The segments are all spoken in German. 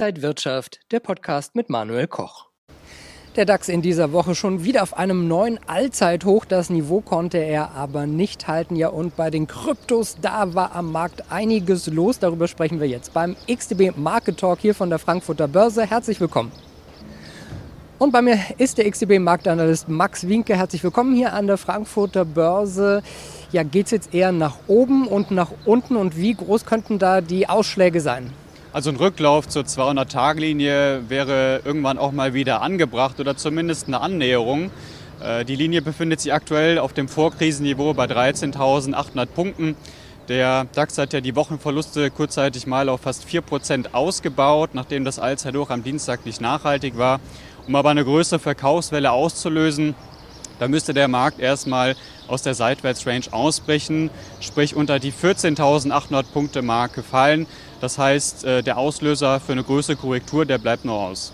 Inside Wirtschaft, der Podcast mit Manuel Koch. Der DAX in dieser Woche schon wieder auf einem neuen Allzeithoch. Das Niveau konnte er aber nicht halten. Ja, und bei den Kryptos, da war am Markt einiges los. Darüber sprechen wir jetzt beim XTB Market Talk hier von der Frankfurter Börse. Herzlich willkommen. Und bei mir ist der XTB Marktanalyst Max Winke. Herzlich willkommen hier an der Frankfurter Börse. Ja, geht es jetzt eher nach oben und nach unten und wie groß könnten da die Ausschläge sein? Also ein Rücklauf zur 200-Tage-Linie wäre irgendwann auch mal wieder angebracht oder zumindest eine Annäherung. Äh, die Linie befindet sich aktuell auf dem Vorkrisenniveau bei 13.800 Punkten. Der DAX hat ja die Wochenverluste kurzzeitig mal auf fast 4% ausgebaut, nachdem das Allzeithoch am Dienstag nicht nachhaltig war. Um aber eine größere Verkaufswelle auszulösen, da müsste der Markt erstmal aus der Seitwärtsrange ausbrechen, sprich unter die 14.800 Punkte Marke fallen. Das heißt, äh, der Auslöser für eine größere Korrektur, der bleibt noch aus.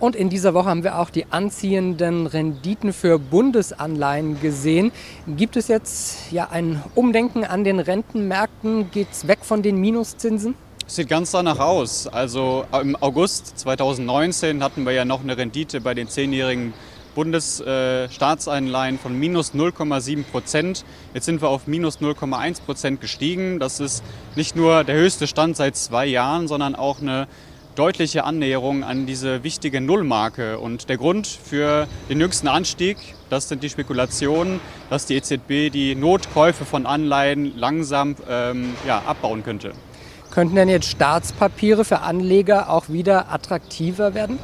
Und in dieser Woche haben wir auch die anziehenden Renditen für Bundesanleihen gesehen. Gibt es jetzt ja ein Umdenken an den Rentenmärkten? Geht es weg von den Minuszinsen? Sieht ganz danach aus. Also im August 2019 hatten wir ja noch eine Rendite bei den zehnjährigen Bundesstaatsanleihen von minus 0,7 Prozent. Jetzt sind wir auf minus 0,1 Prozent gestiegen. Das ist nicht nur der höchste Stand seit zwei Jahren, sondern auch eine deutliche Annäherung an diese wichtige Nullmarke. Und der Grund für den jüngsten Anstieg, das sind die Spekulationen, dass die EZB die Notkäufe von Anleihen langsam ähm, ja, abbauen könnte. Könnten denn jetzt Staatspapiere für Anleger auch wieder attraktiver werden?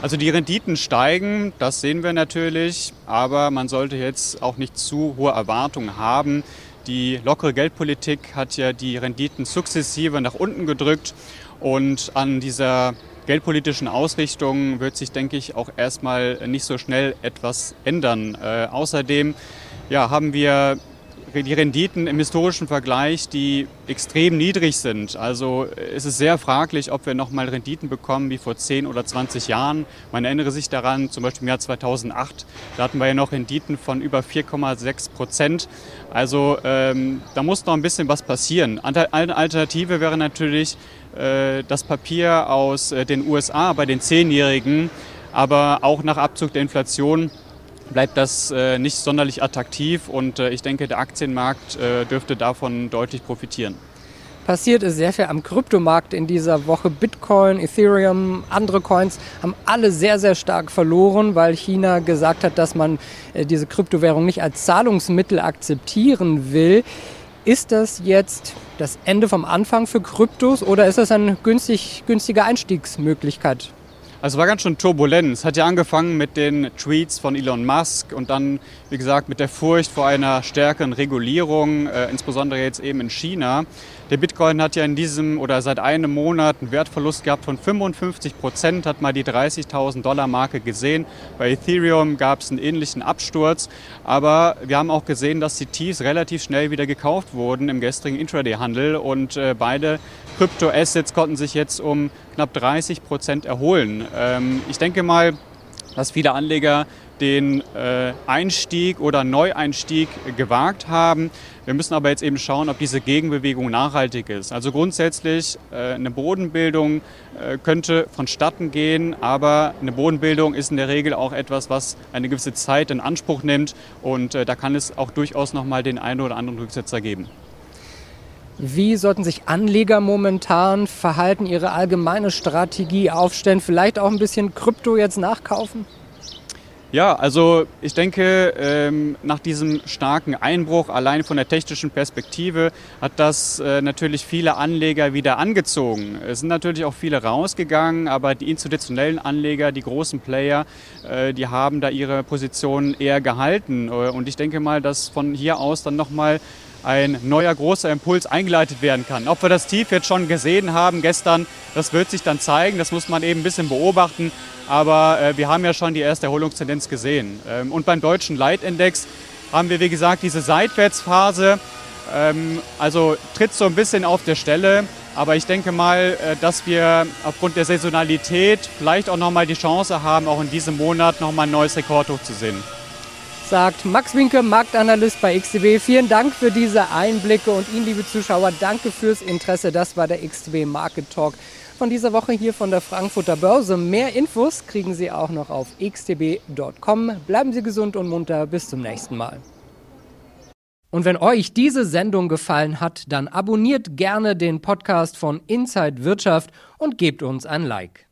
Also die Renditen steigen, das sehen wir natürlich, aber man sollte jetzt auch nicht zu hohe Erwartungen haben. Die lockere Geldpolitik hat ja die Renditen sukzessive nach unten gedrückt und an dieser geldpolitischen Ausrichtung wird sich, denke ich, auch erstmal nicht so schnell etwas ändern. Äh, außerdem ja, haben wir die Renditen im historischen Vergleich, die extrem niedrig sind. Also es ist sehr fraglich, ob wir nochmal Renditen bekommen wie vor 10 oder 20 Jahren. Man erinnere sich daran, zum Beispiel im Jahr 2008, da hatten wir ja noch Renditen von über 4,6 Prozent. Also ähm, da muss noch ein bisschen was passieren. Eine Alternative wäre natürlich äh, das Papier aus äh, den USA bei den Zehnjährigen, aber auch nach Abzug der Inflation bleibt das äh, nicht sonderlich attraktiv und äh, ich denke, der Aktienmarkt äh, dürfte davon deutlich profitieren. Passiert ist sehr viel am Kryptomarkt in dieser Woche. Bitcoin, Ethereum, andere Coins haben alle sehr, sehr stark verloren, weil China gesagt hat, dass man äh, diese Kryptowährung nicht als Zahlungsmittel akzeptieren will. Ist das jetzt das Ende vom Anfang für Kryptos oder ist das eine günstig, günstige Einstiegsmöglichkeit? Also war ganz schön turbulent. Es hat ja angefangen mit den Tweets von Elon Musk und dann, wie gesagt, mit der Furcht vor einer stärkeren Regulierung, äh, insbesondere jetzt eben in China. Der Bitcoin hat ja in diesem oder seit einem Monat einen Wertverlust gehabt von 55 Prozent, hat mal die 30.000 Dollar Marke gesehen. Bei Ethereum gab es einen ähnlichen Absturz, aber wir haben auch gesehen, dass die Tiefs relativ schnell wieder gekauft wurden im gestrigen Intraday-Handel und äh, beide Kryptoassets konnten sich jetzt um knapp 30 Prozent erholen. Ähm, ich denke mal, dass viele Anleger den äh, Einstieg oder Neueinstieg gewagt haben. Wir müssen aber jetzt eben schauen, ob diese Gegenbewegung nachhaltig ist. Also grundsätzlich äh, eine Bodenbildung äh, könnte vonstatten gehen, aber eine Bodenbildung ist in der Regel auch etwas, was eine gewisse Zeit in Anspruch nimmt und äh, da kann es auch durchaus noch mal den einen oder anderen Rücksetzer geben. Wie sollten sich Anleger momentan verhalten, ihre allgemeine Strategie aufstellen, vielleicht auch ein bisschen Krypto jetzt nachkaufen? Ja, also ich denke, ähm, nach diesem starken Einbruch allein von der technischen Perspektive hat das äh, natürlich viele Anleger wieder angezogen. Es sind natürlich auch viele rausgegangen, aber die institutionellen Anleger, die großen Player, äh, die haben da ihre Positionen eher gehalten. Und ich denke mal, dass von hier aus dann nochmal ein neuer großer Impuls eingeleitet werden kann. Ob wir das Tief jetzt schon gesehen haben gestern, das wird sich dann zeigen. Das muss man eben ein bisschen beobachten. Aber äh, wir haben ja schon die erste Erholungstendenz gesehen. Ähm, und beim deutschen Leitindex haben wir, wie gesagt, diese Seitwärtsphase. Ähm, also tritt so ein bisschen auf der Stelle. Aber ich denke mal, äh, dass wir aufgrund der Saisonalität vielleicht auch nochmal die Chance haben, auch in diesem Monat nochmal ein neues Rekordhoch zu sehen sagt Max Winke, Marktanalyst bei XTB. Vielen Dank für diese Einblicke und Ihnen, liebe Zuschauer, danke fürs Interesse. Das war der XTB Market Talk von dieser Woche hier von der Frankfurter Börse. Mehr Infos kriegen Sie auch noch auf xtb.com. Bleiben Sie gesund und munter. Bis zum nächsten Mal. Und wenn euch diese Sendung gefallen hat, dann abonniert gerne den Podcast von Inside Wirtschaft und gebt uns ein Like.